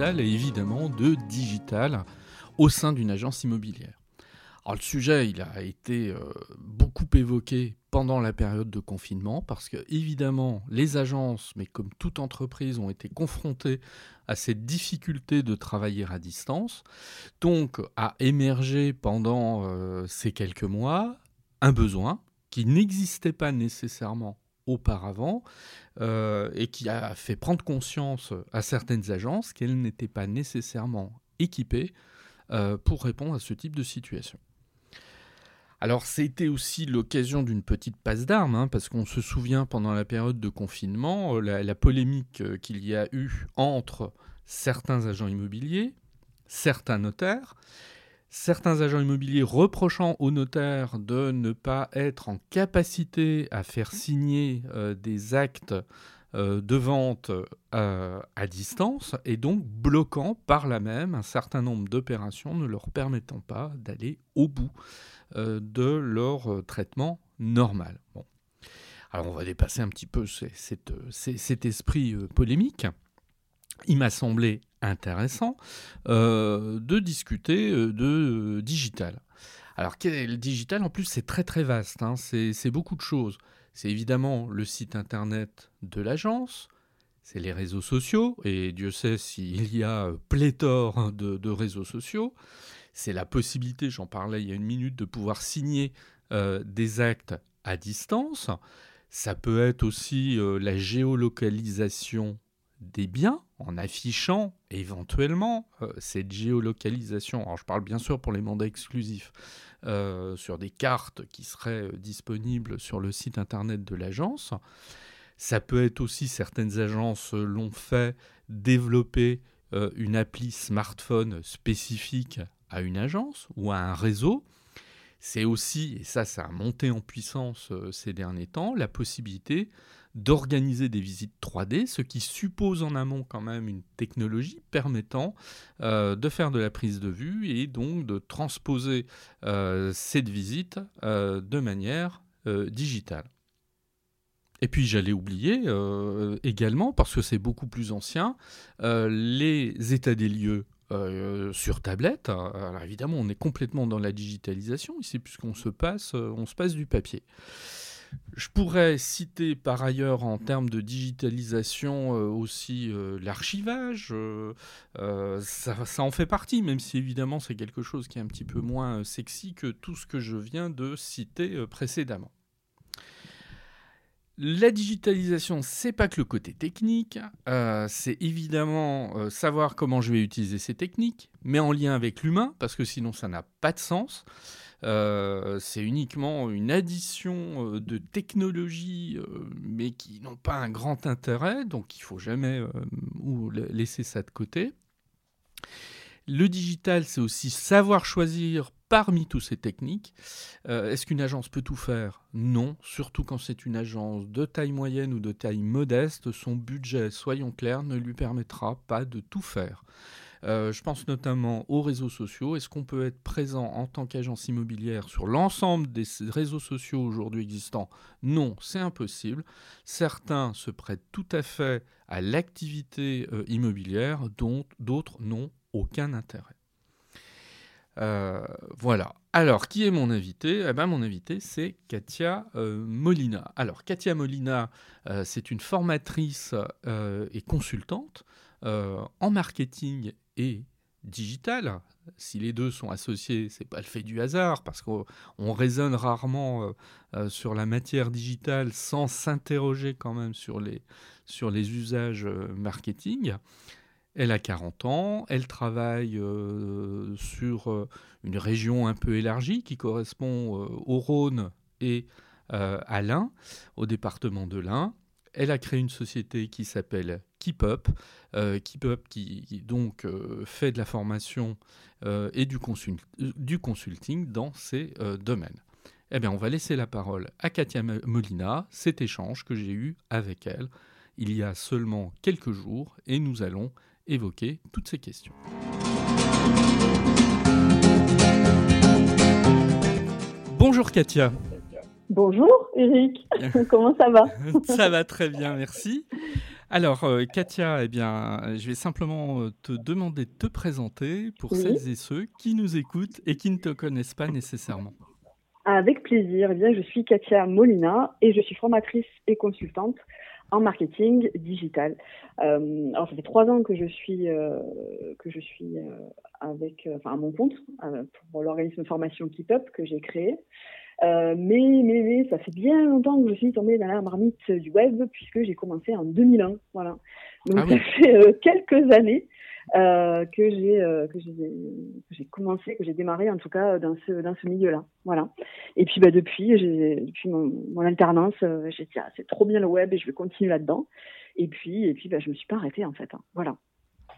Et évidemment de digital au sein d'une agence immobilière. Alors le sujet, il a été euh, beaucoup évoqué pendant la période de confinement parce que évidemment, les agences, mais comme toute entreprise, ont été confrontées à cette difficulté de travailler à distance. Donc a émergé pendant euh, ces quelques mois un besoin qui n'existait pas nécessairement auparavant euh, et qui a fait prendre conscience à certaines agences qu'elles n'étaient pas nécessairement équipées euh, pour répondre à ce type de situation. Alors c'était aussi l'occasion d'une petite passe d'armes, hein, parce qu'on se souvient pendant la période de confinement, euh, la, la polémique qu'il y a eu entre certains agents immobiliers, certains notaires, certains agents immobiliers reprochant aux notaires de ne pas être en capacité à faire signer euh, des actes euh, de vente euh, à distance et donc bloquant par là même un certain nombre d'opérations ne leur permettant pas d'aller au bout de leur traitement normal. Alors on va dépasser un petit peu cet esprit polémique il m'a semblé intéressant euh, de discuter euh, de digital. Alors, le digital? En plus, c'est très très vaste, hein. c'est beaucoup de choses. C'est évidemment le site internet de l'agence, c'est les réseaux sociaux, et Dieu sait s'il y a pléthore de, réseaux sociaux. C'est la possibilité, j'en parlais il y a une minute, de pouvoir signer euh, des actes à distance. Ça peut être aussi la géolocalisation des biens en affichant éventuellement euh, cette géolocalisation. Alors je parle bien sûr pour les mandats exclusifs euh, sur des cartes qui seraient euh, disponibles sur le site internet de l'agence. Ça peut être aussi, certaines agences l'ont fait, développer une appli smartphone spécifique à une agence ou à un réseau. C'est aussi, et ça ça a monté en puissance ces derniers temps, la possibilité d'organiser des visites 3D, ce qui suppose en amont quand même une technologie permettant euh, de faire de la prise de vue et donc de transposer euh, cette visite euh, de manière digitale. Et puis j'allais oublier également, parce que c'est beaucoup plus ancien, les états des lieux sur tablette. Alors évidemment, on est complètement dans la digitalisation ici, puisqu'on se passe, on se passe du papier. Je pourrais citer par ailleurs en termes de digitalisation euh, aussi euh, l'archivage. Euh, ça, en fait partie, même si évidemment c'est quelque chose qui est un petit peu moins sexy que tout ce que je viens de citer précédemment. La digitalisation, c'est pas que le côté technique, c'est évidemment savoir comment je vais utiliser ces techniques, mais en lien avec l'humain, parce que sinon ça n'a pas de sens. Euh, c'est uniquement une addition euh, de technologies, euh, mais qui n'ont pas un grand intérêt, donc il faut jamais laisser ça de côté. Le digital, c'est aussi savoir choisir parmi toutes ces techniques. Est-ce qu'une agence peut tout faire? Non, surtout quand c'est une agence de taille moyenne ou de taille modeste, son budget, soyons clairs, ne lui permettra pas de tout faire. Euh, je pense notamment aux réseaux sociaux. Est-ce qu'on peut être présent en tant qu'agence immobilière sur l'ensemble des réseaux sociaux aujourd'hui existants? Non, c'est impossible. Certains se prêtent tout à fait à l'activité euh, immobilière, dont d'autres n'ont aucun intérêt. Euh, voilà. Alors, qui est mon invité? Eh ben, Mon invité, c'est Katia Molina. Alors, Katia Molina, c'est une formatrice et consultante en marketing et digital, si les deux sont associés, c'est pas le fait du hasard, parce qu'on raisonne rarement sur la matière digitale sans s'interroger quand même sur les, sur les usages marketing. Elle a 40 ans, elle travaille sur une région un peu élargie qui correspond au Rhône et à l'Ain, au département de l'Ain. Elle a créé une société qui s'appelle Keep Up, euh, Keep Up qui, donc euh, fait de la formation euh, et du, du, consulting dans ces domaines. Eh bien, on va laisser la parole à Katia Molina, cet échange que j'ai eu avec elle il y a seulement quelques jours, et nous allons évoquer toutes ces questions. Bonjour Katia. Bonjour Eric, comment ça va? Ça va très bien, merci. Alors, euh, Katia, eh bien, je vais simplement euh, te demander de te présenter pour celles et ceux qui nous écoutent et qui ne te connaissent pas nécessairement. Avec plaisir. Eh bien, je suis Katia Molina et je suis formatrice et consultante en marketing digital. Euh, alors, ça fait trois ans que je suis que je suis avec, enfin, à mon compte pour l'organisme de formation Keep Up que j'ai créé. Euh, mais, mais, mais, ça fait bien longtemps que je suis tombée dans la marmite du web puisque j'ai commencé en 2001. Voilà. Donc ah ça fait euh, quelques années euh, que j'ai que j'ai commencé, que j'ai démarré en tout cas dans ce dans ce milieu-là. Voilà. Et puis bah depuis depuis mon, mon alternance, j'ai dit ah, c'est trop bien le web et je vais continuer là-dedans. Et puis et puis bah, je me suis pas arrêtée en fait. Hein. Voilà.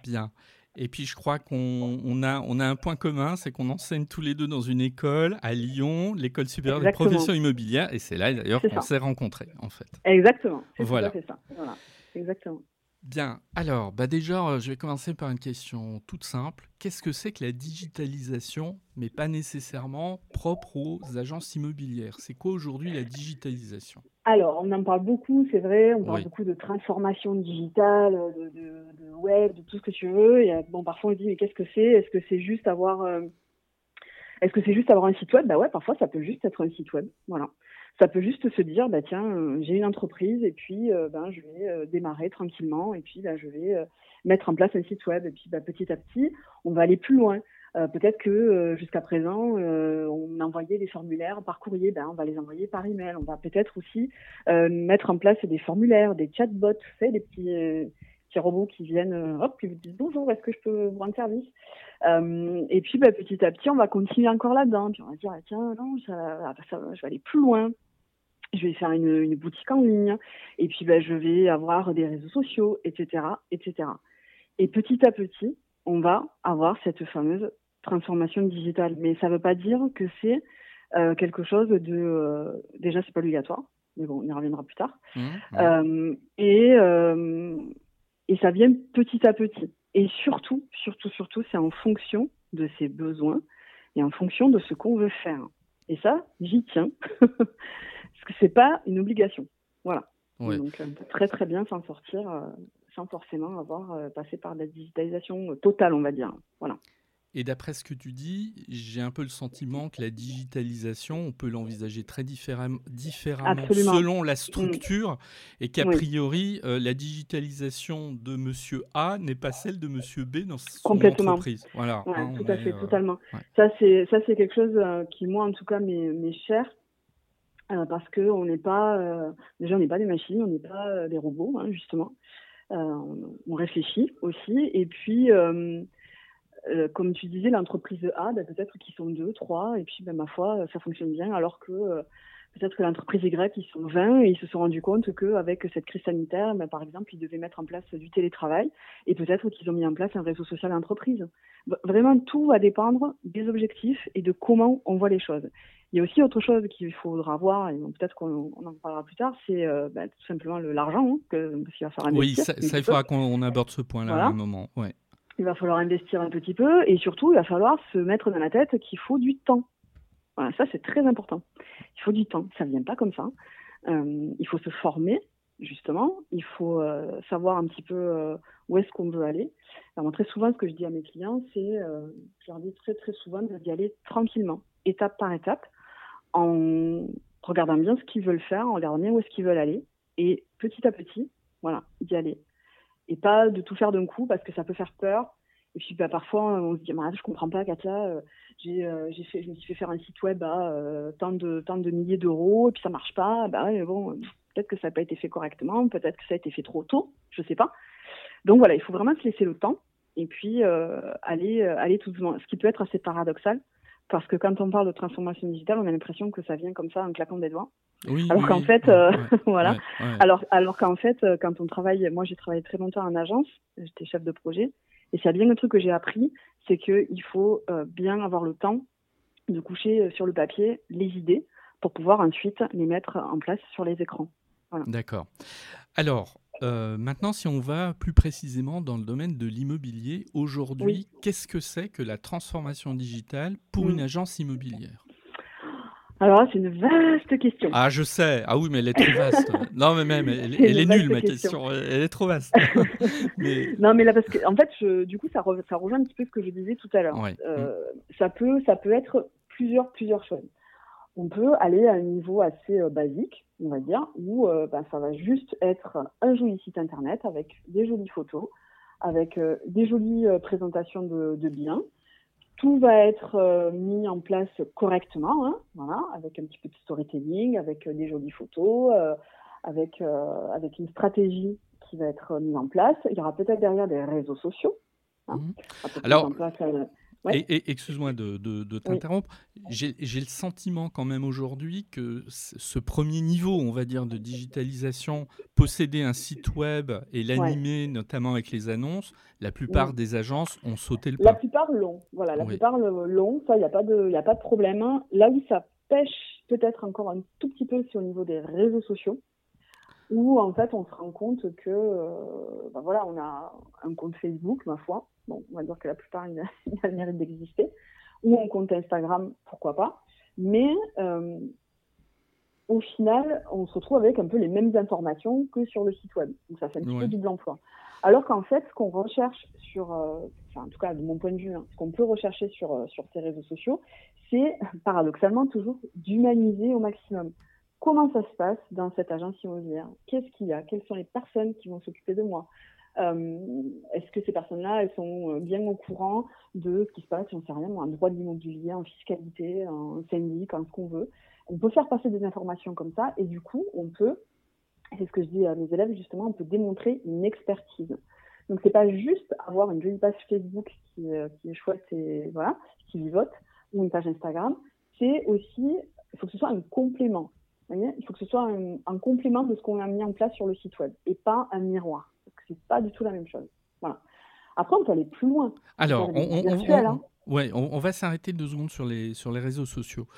Bien. Et puis je crois qu'on a, on a un point commun, c'est qu'on enseigne tous les deux dans une école à Lyon, l'école supérieure des professions immobilières, et c'est là d'ailleurs qu'on s'est rencontrés en fait. Exactement. Voilà. C'est ça. Voilà. Exactement. Bien, alors bah déjà, euh, je vais commencer par une question toute simple. Qu'est-ce que c'est que la digitalisation, mais pas nécessairement propre aux agences immobilières? C'est quoi aujourd'hui la digitalisation? Alors, on en parle beaucoup, c'est vrai, on parle beaucoup de transformation digitale, de, web, de tout ce que tu veux. Et, bon, parfois on dit, mais qu'est-ce que c'est? Est-ce que c'est juste avoir... Euh, est-ce que c'est juste avoir un site web? Bah ouais, parfois ça peut juste être un site web. Voilà ça peut juste se dire, bah tiens, euh, j'ai une entreprise et puis euh, ben, je vais euh, démarrer tranquillement et puis là, je vais mettre en place un site web et puis bah, petit à petit, on va aller plus loin. Peut-être que jusqu'à présent, on envoyait des formulaires par courrier, ben, on va les envoyer par email. On va peut-être aussi mettre en place des formulaires, des chatbots, tu des petits, petits robots qui viennent, hop, qui vous disent bonjour, est-ce que je peux vous rendre service? Et puis bah, petit à petit, on va continuer encore là-dedans. Puis on va dire, ah, tiens, non, ça, ça, je vais aller plus loin je vais faire une, une, boutique en ligne, et puis ben, je vais avoir des réseaux sociaux, etc., etc. Et petit à petit, on va avoir cette fameuse transformation digitale. Mais ça ne veut pas dire que c'est euh, quelque chose de... Euh, déjà, c'est pas obligatoire, mais bon, on y reviendra plus tard. Mmh, euh, et, euh, et ça vient petit à petit. Et surtout, surtout, surtout, c'est en fonction de ses besoins et en fonction de ce qu'on veut faire. Et ça, j'y tiens. parce que c'est pas une obligation. Voilà. Donc on peut très très bien s'en sortir sans forcément avoir passé par la digitalisation totale, on va dire. Voilà. Et d'après ce que tu dis, j'ai un peu le sentiment que la digitalisation, on peut l'envisager très différemment, différemment selon la structure, et qu'a priori, euh, la digitalisation de Monsieur A n'est pas celle de Monsieur B dans son entreprise. Voilà. Hein, tout à fait, totalement. Ça, c'est ça, c'est quelque chose qui moi, en tout cas, m'est cher euh, parce que on n'est pas euh, déjà on n'est pas des machines, on n'est pas euh, des robots hein, justement. on réfléchit aussi et puis comme tu disais, l'entreprise A, bah, peut-être qu'ils sont deux, trois, et puis bah, ma foi, ça fonctionne bien, alors que peut-être que l'entreprise Y, ils sont 20 et ils se sont rendus compte qu'avec cette crise sanitaire, bah, par exemple, ils devaient mettre en place du télétravail et peut-être qu'ils ont mis en place un réseau social d'entreprise. Vraiment, tout va dépendre des objectifs et de comment on voit les choses. Il y a aussi autre chose qu'il faudra voir, et peut-être qu'on en parlera plus tard, c'est euh, bah, tout simplement l'argent, hein, parce qu'il va falloir investir. Oui, ça, il faudra qu'on aborde ce point-là à un moment. Ouais. Il va falloir investir un petit peu, et surtout, il va falloir se mettre dans la tête qu'il faut du temps. Voilà, ça c'est très important. Il faut du temps, ça ne vient pas comme ça. Euh, il faut se former, justement. Il faut euh, savoir un petit peu où est-ce qu'on veut aller. Alors, très souvent, ce que je dis à mes clients, c'est, je leur dis très très souvent d'y aller tranquillement, étape par étape en regardant bien ce qu'ils veulent faire, en regardant bien où est-ce qu'ils veulent aller, et petit à petit, voilà, d'y aller. Et pas de tout faire d'un coup parce que ça peut faire peur, Et puis bah, parfois, on se dit, je comprends pas, Katia, j'ai, fait, je me suis fait faire un site web à tant, de, tant de milliers d'euros, et puis ça marche pas. Bah bon, peut-être que ça n'a pas été fait correctement, peut-être que ça a été fait trop tôt, je sais pas. Donc voilà, il faut vraiment se laisser le temps et puis aller, aller tout doucement. Ce qui peut être assez paradoxal, parce que quand on parle de transformation digitale, on a l'impression que ça vient comme ça en claquant des doigts. Oui, alors qu'en fait, euh, voilà. alors, alors qu'en fait, euh, quand on travaille, moi j'ai travaillé très longtemps en agence, j'étais chef de projet, et c'est bien le truc que j'ai appris, c'est qu'il faut euh, bien avoir le temps de coucher sur le papier les idées pour pouvoir ensuite les mettre en place sur les écrans. D'accord. Alors, euh, maintenant, si on va plus précisément dans le domaine de l'immobilier, aujourd'hui, qu'est-ce que c'est que la transformation digitale pour mm. une agence immobilière? Alors c'est une vaste question. Ah, je sais. Ah oui, mais elle est trop vaste. non, mais même, elle, est, nulle, ma question. Elle est trop vaste. Non, mais là, parce que, en fait, du coup, ça, ça, rejoint un petit peu ce que je disais tout à l'heure. Euh, mm. ça, peut, ça peut être plusieurs, plusieurs choses on peut aller à un niveau assez euh, basique, on va dire, où euh, ben, ça va juste être un joli site internet avec des jolies photos, avec des jolies présentations de, biens. Tout va être mis en place correctement, hein, voilà, avec un petit peu de storytelling, avec des jolies photos, avec, avec une stratégie qui va être mise en place. Il y aura peut-être derrière des réseaux sociaux. Hein. Mmh. Alors, et, excuse-moi de, t'interrompre, j'ai le sentiment quand même aujourd'hui que ce premier niveau, on va dire, de digitalisation, posséder un site web et l'animer, notamment avec les annonces, la plupart des agences ont sauté le pas. La plupart l'ont, voilà, la plupart l'ont, ça, il n'y a, pas de, a pas de problème. Là où ça pêche peut-être encore un tout petit peu, c'est au niveau des réseaux sociaux où en fait on se rend compte que euh, ben voilà on a un compte Facebook ma foi bon on va dire que la plupart il a, le mérite d'exister. Ou un compte Instagram pourquoi pas. Mais euh, au final on se retrouve avec un peu les mêmes informations que sur le site web. Donc ça fait un petit peu du emploi. Alors qu'en fait ce qu'on recherche sur euh, enfin, en tout cas de mon point de vue hein, ce qu'on peut rechercher sur sur ces réseaux sociaux c'est paradoxalement toujours d'humaniser au maximum. Comment ça se passe dans cette agence immobilière? Qu'est-ce qu'il y a? Quelles sont les personnes qui vont s'occuper de moi? euh, Est-ce que ces personnes-là, elles sont euh, bien au courant de ce qui se passe, j'en sais rien, en droit de l'immobilier, en fiscalité, en syndic, en ce qu'on veut? On peut faire passer des informations comme ça et du coup, on peut, c'est ce que je dis à mes élèves justement, on peut démontrer une expertise. Donc c'est pas juste avoir une jolie page Facebook qui, euh, est chouette et voilà, qui vivote, ou une page Instagram, c'est aussi, il faut que ce soit un complément il faut que ce soit un, complément de ce qu'on a mis en place sur le site web et pas un miroir. C'est pas du tout la même chose. Voilà. Après, on peut aller plus loin. Alors, on, Ouais, on, va s'arrêter deux secondes sur les, sur les réseaux sociaux.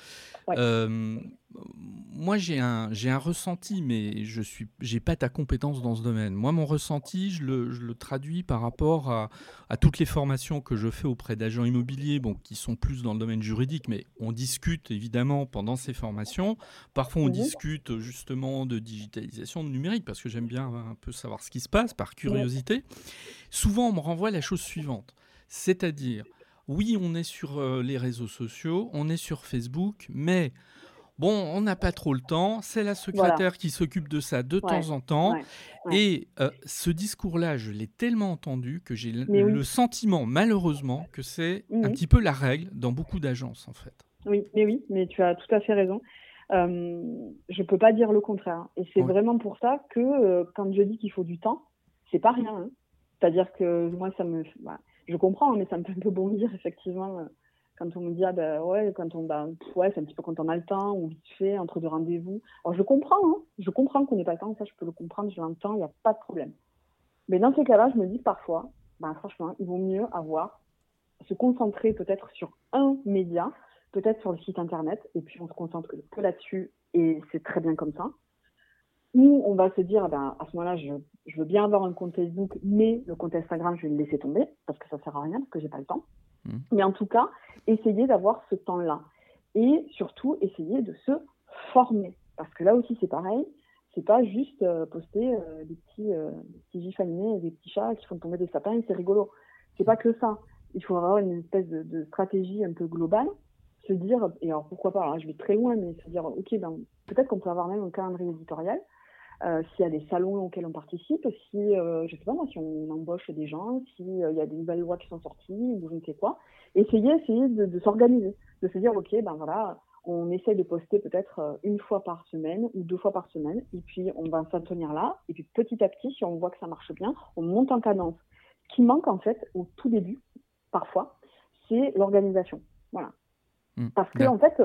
Euh, moi, j'ai un, j'ai un ressenti, mais je suis, j'ai pas ta compétence dans ce domaine. Moi, mon ressenti, je le, je le traduis par rapport à, à, toutes les formations que je fais auprès d'agents immobiliers, bon, qui sont plus dans le domaine juridique, mais on discute évidemment pendant ces formations. Parfois, on mhm. discute justement de digitalisation, de numérique, parce que j'aime bien un peu savoir ce qui se passe par curiosité. Souvent, on me renvoie la chose suivante, c'est-à-dire oui, on est sur euh, les réseaux sociaux, on est sur Facebook, mais bon, on n'a pas trop le temps. C'est la secrétaire qui s'occupe de ça de temps en temps. Et euh, ce discours-là, je l'ai tellement entendu que j'ai le, sentiment, malheureusement, que c'est un mmh petit peu la règle dans beaucoup d'agences, en fait. Oui, mais oui, mais tu as tout à fait raison. Euh, je ne peux pas dire le contraire. Et c'est vraiment pour ça que quand je dis qu'il faut du temps, c'est pas rien. Hein. C'est-à-dire que moi, ça me. Bah, je comprends, mais ça me fait un peu bondir, effectivement, euh, quand on me dit, ah ben ouais, quand on, bah, ouais, c'est un petit peu quand on a le temps, ou vite fait, entre deux rendez-vous. Alors, je comprends, hein, je comprends qu'on n'ait pas le temps, ça, je peux le comprendre, je l'entends, il n'y a pas de problème. Mais dans ces cas-là, je me dis parfois, ben, franchement, il vaut mieux avoir, se concentrer peut-être sur un média, peut-être sur le site internet, et puis on se concentre que là-dessus, et c'est très bien comme ça. Ou on va se dire, ben, à ce moment-là, je, je, veux bien avoir un compte Facebook, mais le compte Instagram, je vais le laisser tomber, parce que ça sert à rien, parce que j'ai pas le temps. Mmh. Mais en tout cas, essayer d'avoir ce temps-là. Et surtout, essayer de se former. Parce que là aussi, c'est pareil. C'est pas juste euh, poster euh, des petits, euh, des petits gifs animés, des petits chats qui font tomber des sapins, c'est rigolo. C'est pas que ça. Il faut avoir une espèce de, de stratégie un peu globale se dire, et alors pourquoi pas, alors je vais très loin, mais se dire, ok, ben, peut-être qu'on peut avoir même un calendrier éditorial euh, s'il y a des salons auxquels on participe, si, euh, je sais pas moi, si on embauche des gens, s'il euh, y a des nouvelles lois qui sont sorties, ou je ne sais quoi. Essayer, essayer de, de s'organiser, de se dire, OK, ben voilà, on essaye de poster peut-être euh, une fois par semaine ou deux fois par semaine, et puis on va s'en tenir là, et puis petit à petit, si on voit que ça marche bien, on monte en cadence. Ce qui manque en fait au tout début, parfois, c'est l'organisation. Voilà. Mmh. Parce que en fait,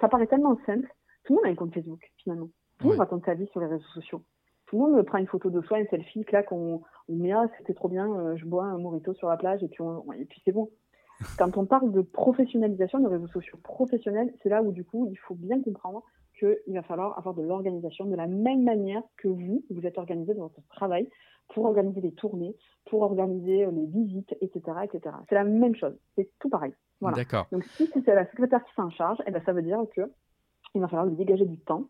ça paraît tellement simple. Tout le monde a un compte Facebook finalement. Tout le monde raconte sa vie sur les réseaux sociaux. Tout le monde prend une photo de soi, une selfie, claque, on, on met ah c'était trop bien, euh, je bois un morito sur la plage et puis, et puis c'est bon. Quand on parle de professionnalisation des réseaux sociaux professionnels, c'est là où du coup il faut bien comprendre qu'il va falloir avoir de l'organisation de la même manière que vous, vous êtes organisé dans votre travail pour organiser les tournées, pour organiser euh, les visites, etc. etc. C'est la même chose, c'est tout pareil. Voilà. D'accord. Donc si c'est la secrétaire qui s'en charge, eh ben, ça veut dire que il va falloir lui dégager du temps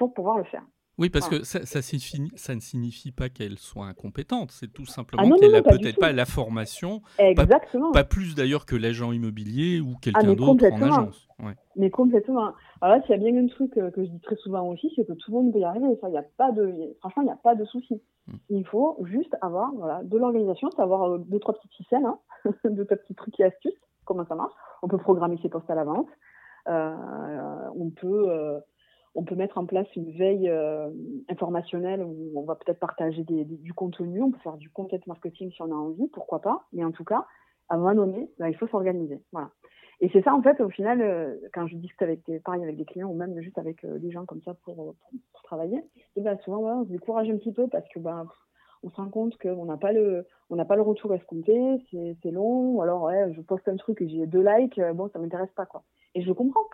pour pouvoir le faire. Oui, parce que ça, ça, ça, ne signifie pas qu'elle soit incompétente, c'est tout simplement ah qu'elle n'a peut-être pas la formation, Exactement. Pas, plus d'ailleurs que l'agent immobilier ou quelqu'un ah, d'autre en agence. Mais complètement. Alors là, s'il y a bien un truc euh, que je dis très souvent aussi, c'est que tout le monde peut y arriver. Ça, y a pas de, franchement, il n'y a pas de souci. Hmm. Il faut juste avoir voilà, de l'organisation, savoir euh, deux, trois petites ficelles, hein, deux, trois petits trucs et astuces, comment ça marche. On peut programmer ses postes à l'avance. Euh, on peut on peut mettre en place une veille euh, informationnelle où on va peut-être partager du contenu, on peut faire du content marketing si on a envie, pourquoi pas. Mais en tout cas, à un moment donné, bah, il faut s'organiser. Voilà. Et c'est ça, en fait, au final, euh, quand je discute avec des, pareil avec des clients ou même juste avec euh, des gens comme ça pour, travailler, et ben souvent, on se décourage un petit peu parce que ben, on se rend compte qu'on n'a pas le on n'a pas retour escompté, c'est long, ou alors je poste un truc et j'ai deux likes, bon, ça m'intéresse pas, quoi. Et je comprends,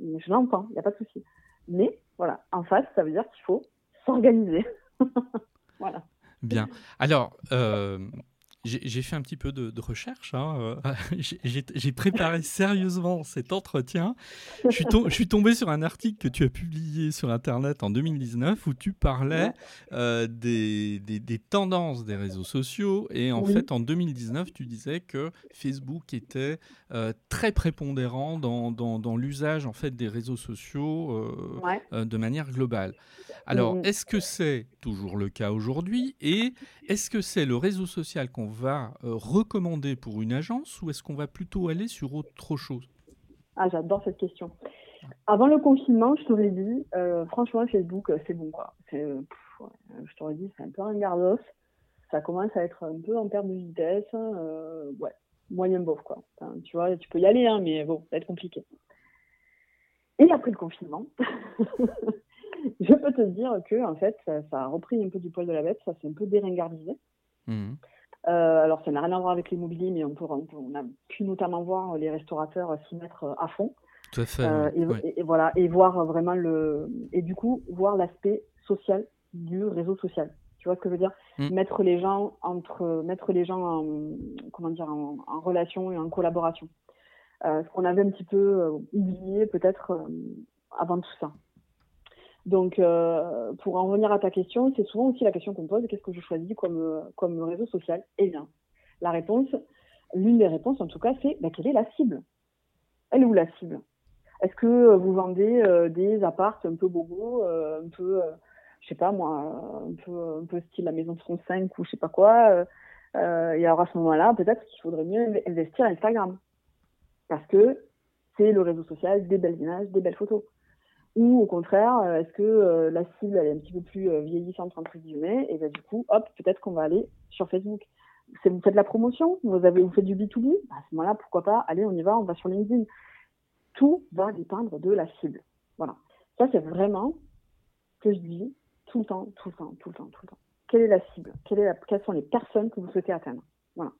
je l'entends, il n'y a pas de souci. Mais voilà, en face, ça veut dire qu'il faut s'organiser. voilà. Bien. Alors, euh, j'ai fait un petit peu de, recherche. Hein, euh, j'ai préparé sérieusement cet entretien. Je suis, je suis, tombé sur un article que tu as publié sur Internet en 2019 où tu parlais euh, des, des, tendances des réseaux sociaux. Et en fait, en 2019, tu disais que Facebook était euh, très prépondérant dans, dans, dans l'usage en fait, des réseaux sociaux de manière globale. Alors, mm. est-ce que c'est toujours le cas aujourd'hui Et est-ce que c'est le réseau social qu'on va euh, recommander pour une agence ou est-ce qu'on va plutôt aller sur autre chose? Ah, j'adore cette question. Avant le confinement, je t'aurais dit, euh, franchement, Facebook, euh, c'est bon. Quoi. je t'aurais dit, c'est un peu un gardos. Ça commence à être un peu en perte de vitesse. ouais, moyen bof, quoi. tu vois, tu peux y aller, hein, mais bon, ça va être compliqué. Et après le confinement, je peux te dire que en fait, ça, a repris un peu du poil de la bête, ça s'est un peu déringardisé. Mmh. Euh, alors, ça n'a rien à voir avec l'immobilier, mais on, peut, on, a pu notamment voir les restaurateurs s'y mettre à fond. Tout à fait. Euh, et, voilà, et voir vraiment le, et du coup, voir l'aspect social du réseau social. Tu vois ce que je veux dire? Mmh. Mettre les gens entre, mettre les gens en, comment dire, en, relation et en collaboration. Euh, ce qu'on avait un petit peu oublié peut-être avant tout ça. Donc, euh, pour en revenir à ta question, c'est souvent aussi la question qu'on pose qu'est-ce que je choisis comme, comme réseau social? Eh bien, la réponse, l'une des réponses en tout cas, c'est bah, quelle est la cible? Elle est où la cible? Est-ce que vous vendez euh, des apparts un peu bobo, euh, un peu, je sais pas moi, un peu, un peu style la maison de son 5 ou je sais pas quoi Et alors à ce moment-là, peut-être qu'il faudrait mieux investir Instagram. Parce que c'est le réseau social des belles images, des belles photos. Ou au contraire, euh, est-ce que euh, la cible elle est un petit peu plus euh, vieillissante entre guillemets et ben du coup, hop, peut-être qu'on va aller sur Facebook. Vous faites la promotion, vous avez vous faites du B2B, bah, à ce moment-là, pourquoi pas, allez, on y va, on va sur LinkedIn. Tout va dépendre de la cible. Voilà. Ça, c'est vraiment ce que je dis tout le temps, tout le temps, tout le temps, tout le temps. Quelle est la cible? Quelles sont les personnes que vous souhaitez atteindre? Voilà.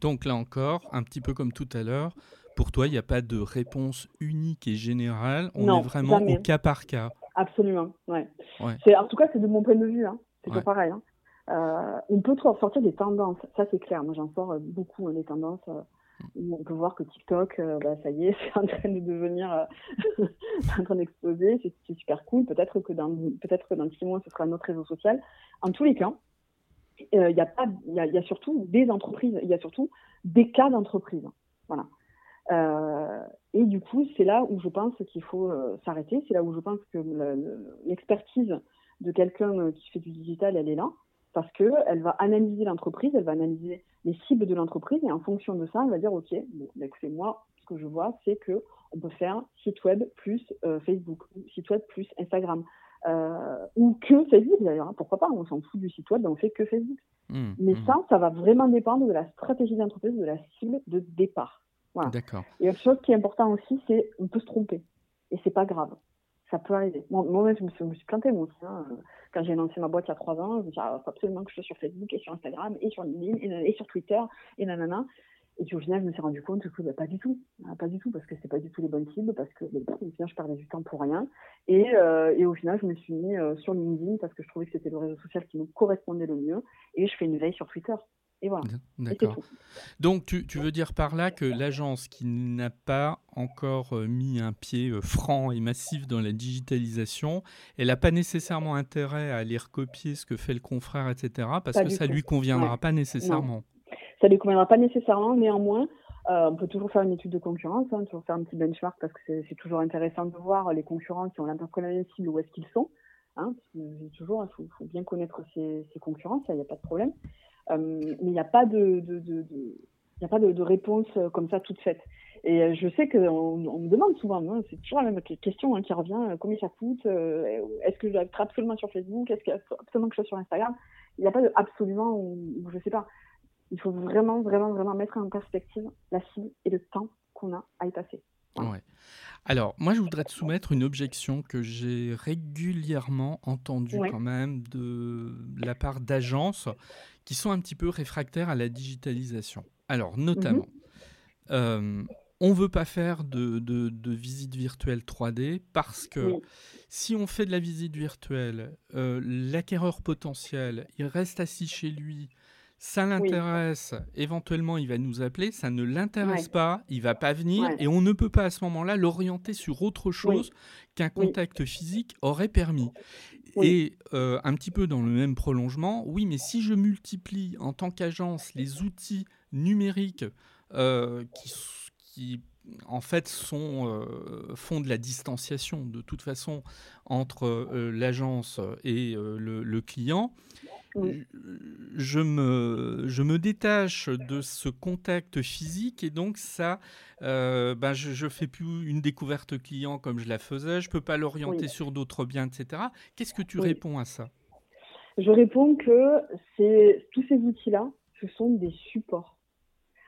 Donc là encore, un petit peu comme tout à l'heure, pour toi, il n'y a pas de réponse unique et générale. On est vraiment au cas par cas. Absolument, ouais. En tout cas, c'est de mon point de vue. Hein. C'est pas pareil. Hein. Euh, on peut sortir des tendances. Ça, c'est clair. Moi, j'en sors euh, beaucoup, hein, des tendances. Euh, on peut voir que TikTok, bah, ça y est, c'est en train de devenir, en train d'exploser. C'est super cool. Peut-être que dans, peut-être que dans six mois, ce sera notre réseau social. En tous les cas, il y a pas, il y, y, a surtout des entreprises. Il y a surtout des cas d'entreprises. Voilà. Euh, et du coup, c'est là où je pense qu'il faut euh, s'arrêter. C'est là où je pense que l'expertise de quelqu'un qui fait du digital, elle est là parce qu'elle va analyser l'entreprise, elle va analyser les cibles de l'entreprise et en fonction de ça, elle va dire ok, bon, bah, écoutez, moi, ce que je vois, c'est que on peut faire site web plus euh, Facebook, site web plus Instagram, euh, ou que Facebook d'ailleurs. Hein, pourquoi pas? On s'en fout du site web, on fait que Facebook. Mmh, Mais mmh. ça, ça va vraiment dépendre de la stratégie d'entreprise, de la cible de départ. Voilà. D'accord. Et autre chose qui est important aussi, c'est on peut se tromper et c'est pas grave ça peut arriver. Moi-même, je me suis, je plantée, moi aussi. Hein. Quand j'ai lancé ma boîte il y a trois ans, je me suis dit, ah, faut absolument que je sois sur Facebook et sur Instagram et sur LinkedIn et, sur Twitter et nanana. Et puis au final, je me suis rendu compte que bah, pas du tout. Ah, pas du tout, parce que c'est pas du tout les bonnes cibles, parce que bah, au final, je perdais du temps pour rien. Et, euh, et au final, je me suis mis euh, sur LinkedIn parce que je trouvais que c'était le réseau social qui me correspondait le mieux. Et je fais une veille sur Twitter. Et voilà. D'accord. Donc, tu, veux dire par là que l'agence qui n'a pas encore euh, mis un pied euh, franc et massif dans la digitalisation, elle n'a pas nécessairement intérêt à aller recopier ce que fait le confrère, etc., parce que ça ne lui conviendra pas nécessairement. Ça ne lui conviendra pas nécessairement, néanmoins. Euh, on peut toujours faire une étude de concurrence, hein, toujours faire un petit benchmark parce que c'est toujours intéressant de voir les concurrents qui ont l'impression la même cible où est-ce qu'ils sont. Hein, toujours, il faut, bien connaître ses, ses concurrents, ça, il n'y a pas de problème. Euh, mais il n'y a pas de, de, de, de y a pas de, réponse euh, comme ça toute faite. Et euh, je sais qu'on on me demande souvent, hein, c'est toujours la même question hein, qui revient, combien ça coûte, est-ce que je dois être absolument sur Facebook, est-ce qu'il faut absolument que je sois sur Instagram? Il n'y a pas de absolument, ou, je sais pas. Il faut vraiment, vraiment, vraiment mettre en perspective la cible et le temps qu'on a à y passer. Ouais. Alors, moi, je voudrais te soumettre une objection que j'ai régulièrement entendue quand même de la part d'agences qui sont un petit peu réfractaires à la digitalisation. Alors, notamment, mhm. euh, on ne veut pas faire de, de, visite virtuelle 3D parce que si on fait de la visite virtuelle, euh, l'acquéreur potentiel, il reste assis chez lui, ça l'intéresse, éventuellement il va nous appeler, ça ne l'intéresse pas, il va pas venir. Et on ne peut pas à ce moment-là l'orienter sur autre chose qu'un contact physique aurait permis. Et euh, un petit peu dans le même prolongement, oui, mais si je multiplie en tant qu'agence les outils numériques euh, qui, qui en fait sont, euh, font de la distanciation de toute façon entre l'agence et le, client, je, me, je me détache de ce contact physique et donc ça, euh, ben je ne fais plus une découverte client comme je la faisais, je ne peux pas l'orienter sur d'autres biens, etc. Qu'est-ce que tu réponds à ça? Je réponds que tous ces outils-là, ce sont des supports.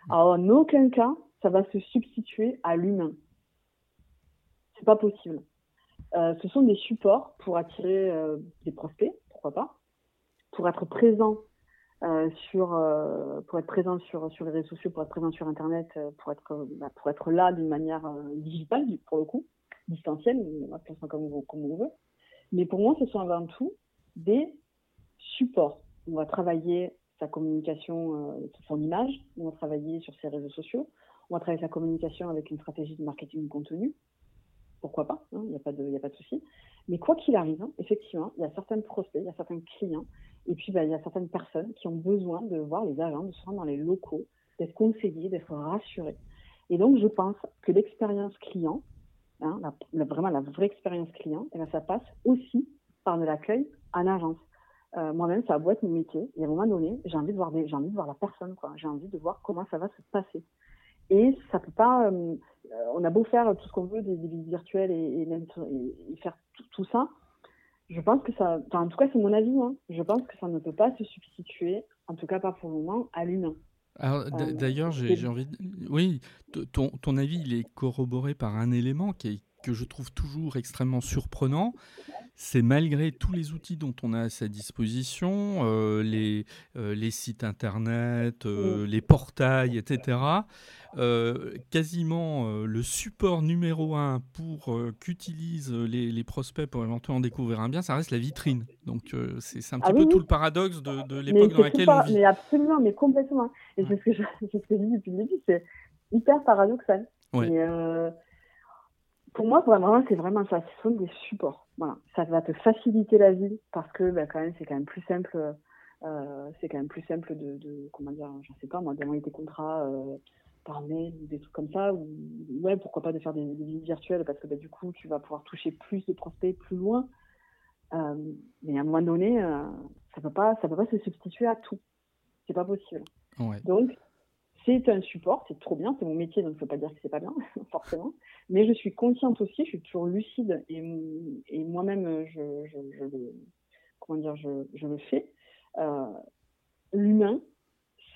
Mmh. Alors, en aucun cas, ça va se substituer à l'humain. C'est pas possible. Euh, ce sont des supports pour attirer euh, des prospects, pourquoi pas, pour être présent euh, sur euh, pour être présent sur sur les réseaux sociaux, pour être présent sur internet, euh, pour être bah, pour être là d'une manière digitale pour le coup, distancielle, on va ça comme on, veut. Mais pour moi, ce sont avant tout des supports. On va travailler sa communication sur son image, on va travailler sur ses réseaux sociaux, on va travailler sa communication avec une stratégie de marketing de contenu, pourquoi pas, hein, il n'y a pas de, a pas de souci. Mais quoi qu'il arrive, hein, effectivement, il y a certains prospects, il y a certains clients, et puis bah, il y a certaines personnes qui ont besoin de voir les agents, de se rendre dans les locaux, d'être conseillés, d'être rassurés. Et donc, je pense que l'expérience client, hein, vraiment la vraie expérience client, et eh ben, ça passe aussi par de l'accueil en agence. Euh, moi-même, ça être mon métier, et à un moment donné, j'ai envie de voir envie de voir la personne. J'ai envie de voir comment ça va se passer. Et ça peut pas, euh, on a beau faire tout ce qu'on veut, des, visites virtuelles et, et, faire tout, ça, je pense que ça, en tout cas c'est mon avis, hein, je pense que ça ne peut pas se substituer, en tout cas pas pour le moment, à l'humain. Euh, d'ailleurs, j'ai envie de... Oui, ton, ton, avis, il est corroboré par un élément qui est, que je trouve toujours extrêmement surprenant, c'est malgré tous les outils dont on a à sa disposition, euh, les, euh, les, sites internet, euh, les portails, etc., quasiment le support numéro un pour qu'utilisent les, les, prospects pour éventuellement découvrir un bien, ça reste la vitrine. Donc c'est un ah petit peu tout le paradoxe de, de l'époque dans laquelle on vit. Mais absolument, mais complètement. Et c'est ce, que je, ce que je dis depuis le début, c'est hyper paradoxal. Et, pour moi, vraiment, c'est vraiment ça. Ce sont des supports. Voilà. Ça va te faciliter la vie parce que, bah, quand même, c'est quand même plus simple. Euh, c'est quand même plus simple de, de comment dire, je sais pas, moi, d'envoyer tes contrats euh, par mail ou des trucs comme ça. Ou, ouais, pourquoi pas de faire des, visites virtuelles parce que, bah, du coup, tu vas pouvoir toucher plus de prospects plus loin. mais à un moment donné, ça peut pas, ça peut pas se substituer à tout. C'est pas possible. Donc, c'est un support, c'est trop bien, c'est mon métier, donc il ne faut pas dire que c'est pas bien, forcément. Mais je suis consciente aussi, je suis toujours lucide et, moi-même, je, je, comment dire, je le fais. Euh, L'humain,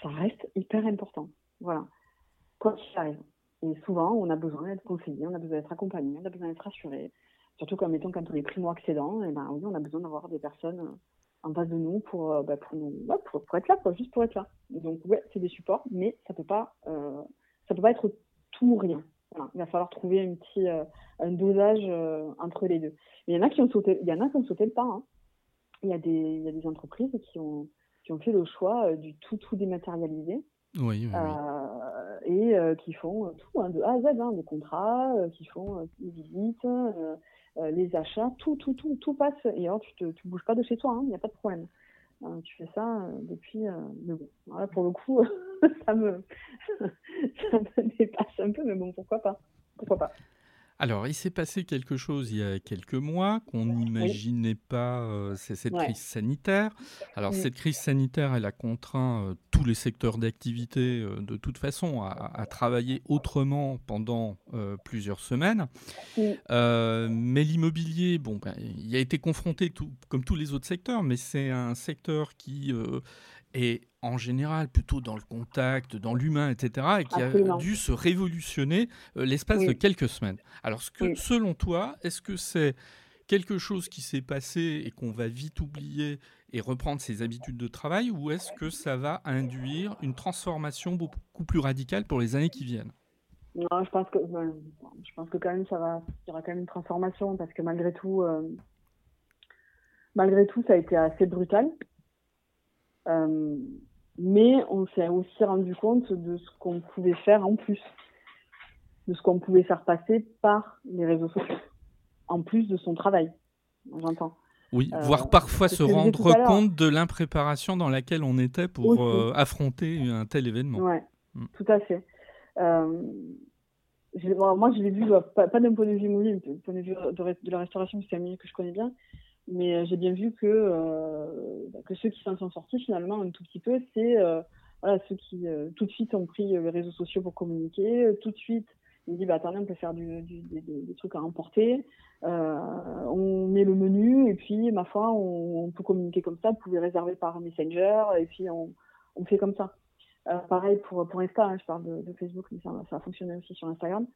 ça reste hyper important. Voilà. Quoi qu'il arrive. Et souvent, on a besoin d'être conseillé, on a besoin d'être accompagné, on a besoin d'être rassuré. Surtout comme étant quand on est primo-accédant, et eh ben oui, on a besoin d'avoir des personnes en face de nous pour, bah, pour, nous, pour, pour, être là, quoi, juste pour être là. Donc ouais, c'est des supports, mais ça peut pas, euh, ça peut pas être tout ou rien. Voilà. Il va falloir trouver un petit euh, un dosage euh, entre les deux. il y en a qui ont sauté, il y en a qui ont sauté le pas. Hein. Il y a des il y a des entreprises qui ont qui ont fait le choix du tout tout dématérialisé. Oui, oui, et qui font tout hein, de A à Z, hein, des contrats, qui font des visites, les achats, tout, tout, tout, tout passe. Et alors, tu ne tu bouges pas de chez toi, il hein, n'y a pas de problème. Euh, tu fais ça euh, depuis. mais bon, voilà, pour le coup, ça, me, ça me dépasse un peu, mais bon, pourquoi pas Pourquoi pas alors, il s'est passé quelque chose il y a quelques mois qu'on n'imaginait pas, euh, c'est cette crise sanitaire. Alors, cette crise sanitaire, elle a contraint euh, tous les secteurs d'activité, euh, de toute façon, à, travailler autrement pendant plusieurs semaines. mais l'immobilier, bon, ben, il a été confronté, tout, comme tous les autres secteurs, mais c'est un secteur qui est en général plutôt dans le contact, dans l'humain, etc., et qui a dû se révolutionner euh, l'espace de quelques semaines. Alors, ce que, selon toi, est-ce que c'est quelque chose qui s'est passé et qu'on va vite oublier et reprendre ses habitudes de travail, ou est-ce que ça va induire une transformation beaucoup plus radicale pour les années qui viennent? Non, je pense que, je pense que quand même ça va, il y aura quand même une transformation parce que malgré tout, euh, malgré tout, ça a été assez brutal. Euh, mais on s'est aussi rendu compte de ce qu'on pouvait faire en plus, de ce qu'on pouvait faire passer par les réseaux sociaux, en plus de son travail, j'entends. Oui, euh, voire parfois se rendre compte de l'impréparation dans laquelle on était pour euh, affronter un tel événement. Oui, mm. tout à fait. Euh, moi, je l'ai vu, pas, d'un point de vue d'un point de vue de, la restauration, c'est un milieu que je connais bien. Mais euh, j'ai bien vu que, euh, bah, que ceux qui s'en sont sortis finalement un tout petit peu, c'est euh, ceux qui tout de suite ont pris les réseaux sociaux pour communiquer, tout de suite ils disent bah, attendez, on peut faire des, trucs à emporter, on met le menu et puis ma foi, on, peut communiquer comme ça, vous pouvez réserver par Messenger et puis on, on fait comme ça. pareil pour, pour Insta, hein, je parle de, Facebook, mais ça, a fonctionné aussi sur Instagram.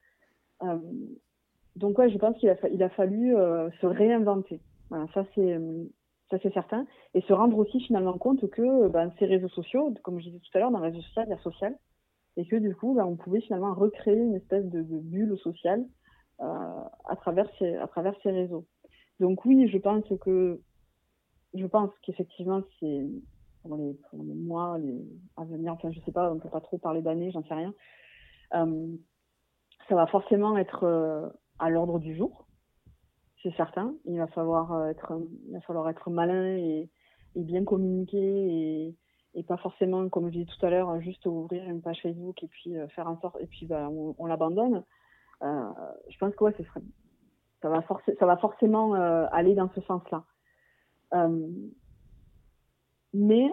donc ouais, je pense qu'il a, il a fallu se réinventer. Voilà, ça c'est euh, ça c'est certain. Et se rendre aussi finalement compte que ben, ces réseaux sociaux, comme je disais tout à l'heure, dans les réseaux sociaux, il y a social. Et que du coup, ben, on pouvait finalement recréer une espèce de, bulle sociale euh, à, travers ces, à travers ces réseaux. Donc oui, je pense que je pense qu'effectivement, c'est pour les, pour les, mois les, à venir, enfin je sais pas, on peut pas trop parler d'années, j'en sais rien. Euh, ça va forcément être euh, à l'ordre du jour c'est certain. Il va falloir euh, être, il va falloir être malin et, bien communiquer et, pas forcément, comme je disais tout à l'heure, juste ouvrir une page Facebook et puis euh, faire en sorte et puis bah, on, l'abandonne. Euh, je pense que ouais, ce serait, ça va ça va forcément aller dans ce sens-là. mais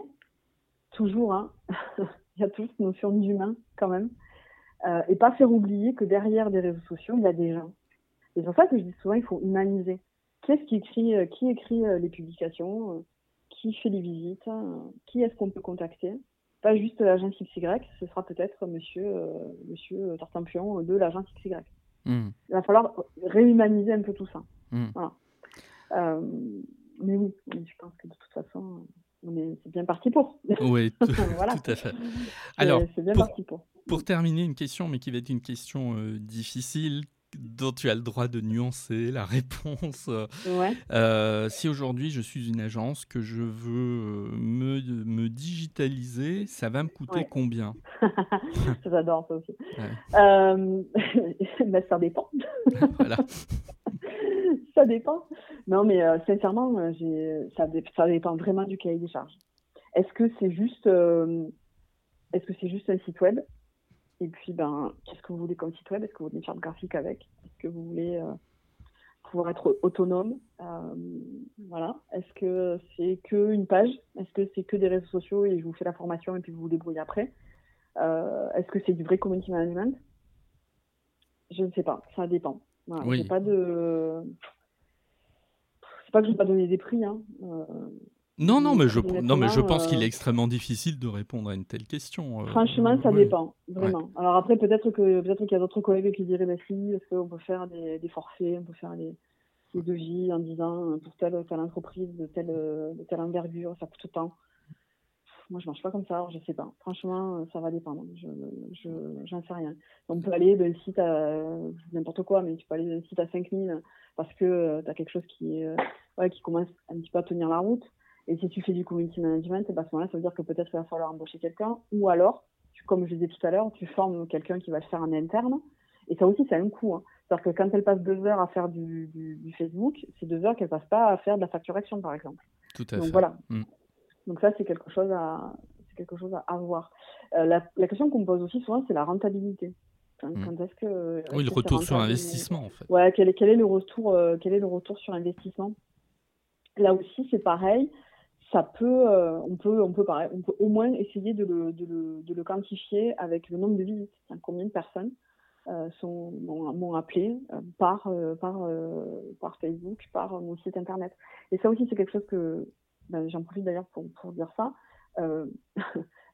toujours, hein, il y a toujours cette notion d'humain quand même, et pas faire oublier que derrière des réseaux sociaux, il y a des gens c'est pour ça que je dis souvent, il faut humaniser. Qui est-ce qui écrit, euh, qui écrit euh, les publications euh, Qui fait les visites Qui est-ce qu'on peut contacter? Pas juste l'agence XY, ce sera peut-être monsieur, monsieur Tartampion de l'agence XY. Hmm. Il va falloir réhumaniser un peu tout ça. Hmm. Voilà. mais oui, je pense que de toute façon, c'est bien parti pour. Oui, tout, voilà. tout à fait. Alors, c'est bien parti pour. Pour terminer, une question, mais qui va être une question difficile dont tu as le droit de nuancer la réponse. Euh, si aujourd'hui je suis une agence, que je veux euh, me, me digitaliser, ça va me coûter combien? J'adore ça aussi. Euh, ben, ça dépend. voilà. ça dépend. Non, mais sincèrement, ça, ça, dépend vraiment du cahier des charges. Est-ce que c'est juste, est-ce que c'est juste un site web? Et puis, ben, qu'est-ce que vous voulez comme site web? Est-ce que vous voulez une charte graphique avec? Est-ce que vous voulez euh, pouvoir être autonome? voilà. Est-ce que c'est que une page? Est-ce que c'est que des réseaux sociaux et je vous fais la formation et puis vous vous débrouillez après? Est-ce que c'est du vrai community management? Je ne sais pas. Ça dépend. Voilà. pas de. C'est pas que je ne vais pas donner des prix. Hein. Non, non, mais je, non, mais je pense qu'il est extrêmement difficile de répondre à une telle question. Euh, Franchement, ça dépend, vraiment. Alors après, peut-être que peut-être qu'il y a d'autres collègues qui diraient, bah si, est-ce qu'on peut faire des, des, forfaits, on peut faire des, des devis en disant pour telle, telle entreprise de telle, de telle envergure, ça coûte tant. Moi, je marche pas comme ça, je sais pas. Franchement, ça va dépendre. Je, je, j'en sais rien. On peut aller d'un site à n'importe quoi, mais tu peux aller d'un site à 5000 parce que euh, tu as quelque chose qui, ouais, qui commence un petit peu à tenir la route. Et si tu fais du community management, et à ce moment-là, ça veut dire que peut-être il va falloir embaucher quelqu'un, ou alors, comme je disais tout à l'heure, tu formes quelqu'un qui va le faire en interne. Et ça aussi, c'est un coût. Hein. C'est-à-dire que quand elle passe deux heures à faire du, du, Facebook, c'est deux heures qu'elle passe pas à faire de la facturation, par exemple. Tout à Donc fait. voilà. Mm. Donc ça, c'est quelque chose à, quelque chose à avoir. Euh, la, la, question qu'on me pose aussi souvent, c'est la rentabilité. Quand, mm. est-ce que, oui, le retour sur investissement, en fait. Ouais, quel est, quel est le retour, euh, quel est le retour sur investissement? Là aussi, c'est pareil peut, euh, on peut, au moins essayer de le, quantifier avec le nombre de visites. combien de personnes euh, sont m'ont appelé euh, par Facebook, par mon site internet. Et ça aussi, c'est quelque chose que ben, j'en profite d'ailleurs pour, dire ça.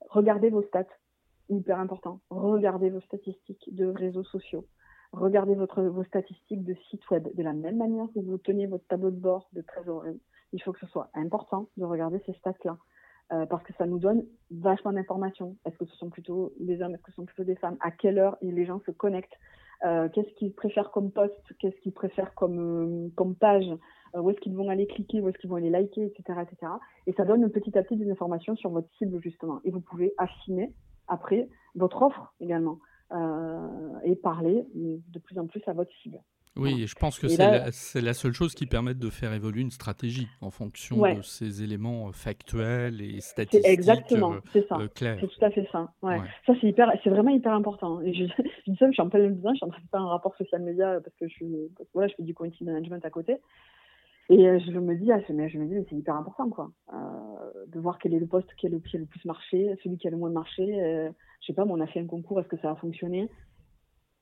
regardez vos stats, hyper important. Regardez vos statistiques de réseaux sociaux. Regardez votre, vos statistiques de site web de la même manière que vous tenez votre tableau de bord de trésorerie il faut que ce soit important de regarder ces stats-là. Euh, parce que ça nous donne vachement d'informations. Est-ce que ce sont plutôt des hommes, est-ce que ce sont plutôt des femmes? À quelle heure les gens se connectent? Euh, Qu'est-ce qu'ils préfèrent comme post? Qu'est-ce qu'ils préfèrent comme, euh, page? Où est-ce qu'ils vont aller cliquer? Où est-ce qu'ils vont aller liker? Etc. etc. Et ça donne petit à petit des informations sur votre cible, justement. Et vous pouvez affiner après votre offre également et parler de plus en plus à votre cible. Oui, je pense que c'est la, seule chose qui permette de faire évoluer une stratégie en fonction de ces éléments euh, factuels et statistiques. Exactement, euh, c'est ça. Euh, c'est tout à fait ça. Ouais. Ça, c'est hyper, c'est vraiment hyper important. Et je, je, je suis en plein dedans, je suis en train de faire un rapport social média parce que je suis, voilà, je fais du community management à côté. Et je me dis, ah, je me dis, c'est hyper important, quoi, de voir quel est le poste qui a le, qui a le plus marché, celui qui a le moins marché. je sais pas, mais on a fait un concours, est-ce que ça a fonctionné?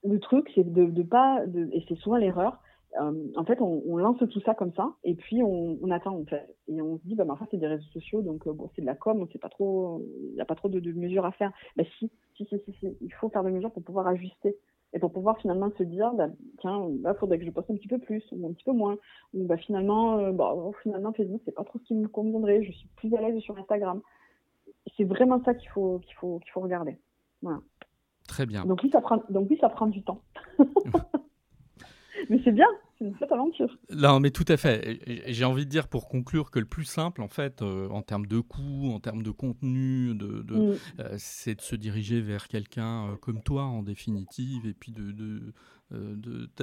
Le truc, c'est de, de pas, et c'est souvent l'erreur, euh, en fait, on, lance tout ça comme ça, et puis on, attend, en fait. Et on se dit, bah, bah c'est des réseaux sociaux, donc euh, bon, c'est de la com, on sait pas trop, il n'y a pas trop de, mesures à faire. Bah, si, si, si, si, il faut faire des mesures pour pouvoir ajuster. Et pour pouvoir finalement se dire, bah, tiens, il faudrait que je poste un petit peu plus, ou un petit peu moins. Ou bah, finalement, euh, bah, oh, finalement, Facebook, c'est pas trop ce qui me conviendrait, je suis plus à l'aise sur Instagram. C'est vraiment ça qu'il faut, qu'il faut, qu'il faut regarder. Voilà. Très bien. Donc oui, ça prend, donc oui, ça prend du temps. mais c'est bien, c'est une chouette aventure. Non, mais tout à fait. J'ai envie de dire pour conclure que le plus simple, en fait, euh, en termes de coûts, en termes de contenu, de, mm. euh, c'est de se diriger vers quelqu'un euh, comme toi, en définitive, et puis de,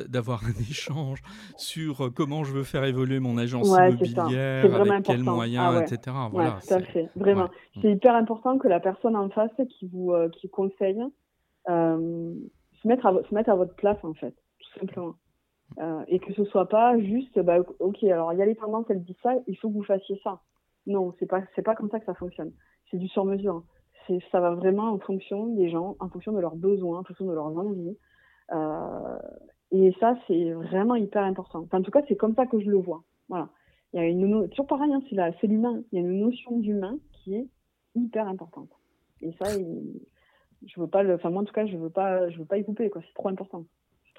d'avoir un échange sur comment je veux faire évoluer mon agence immobilière, avec quels moyens, ah etc. Voilà, tout à fait, vraiment. C'est hyper important que la personne en face qui vous qui conseille se, mettre à, se mettre à votre place, en fait, tout simplement. Euh, et que ce soit pas juste, bah, ok, alors il y a les tendances, elles disent ça, il faut que vous fassiez ça. Non, c'est pas, pas comme ça que ça fonctionne. C'est du sur-mesure. C'est, ça va vraiment en fonction des gens, en fonction de leurs besoins, en fonction de leurs envies. Euh, et ça, c'est vraiment hyper important. Enfin, en tout cas, c'est comme ça que je le vois. Voilà. Il y a une toujours pareil, hein, c'est, l'humain. Il y a une notion d'humain qui est hyper importante. Et ça, je veux pas le, enfin moi en tout cas, je veux pas, je veux pas y couper quoi. C'est trop important.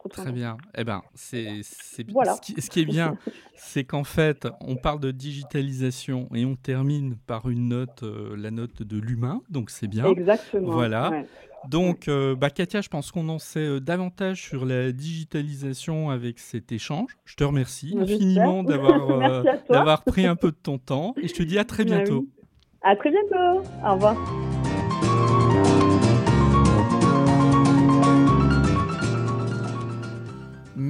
Très bien. Eh ben, c'est, c'est voilà. ce, qui, ce qui est bien, c'est qu'en fait, on parle de digitalisation et on termine par une note, euh, la note de l'humain, donc c'est bien. Exactement. Voilà. Donc, euh, bah, Katia, je pense qu'on en sait euh, davantage sur la digitalisation avec cet échange. Je te remercie infiniment d'avoir, d'avoir pris un peu de ton temps et je te dis à très bah bientôt. À très bientôt. Au revoir.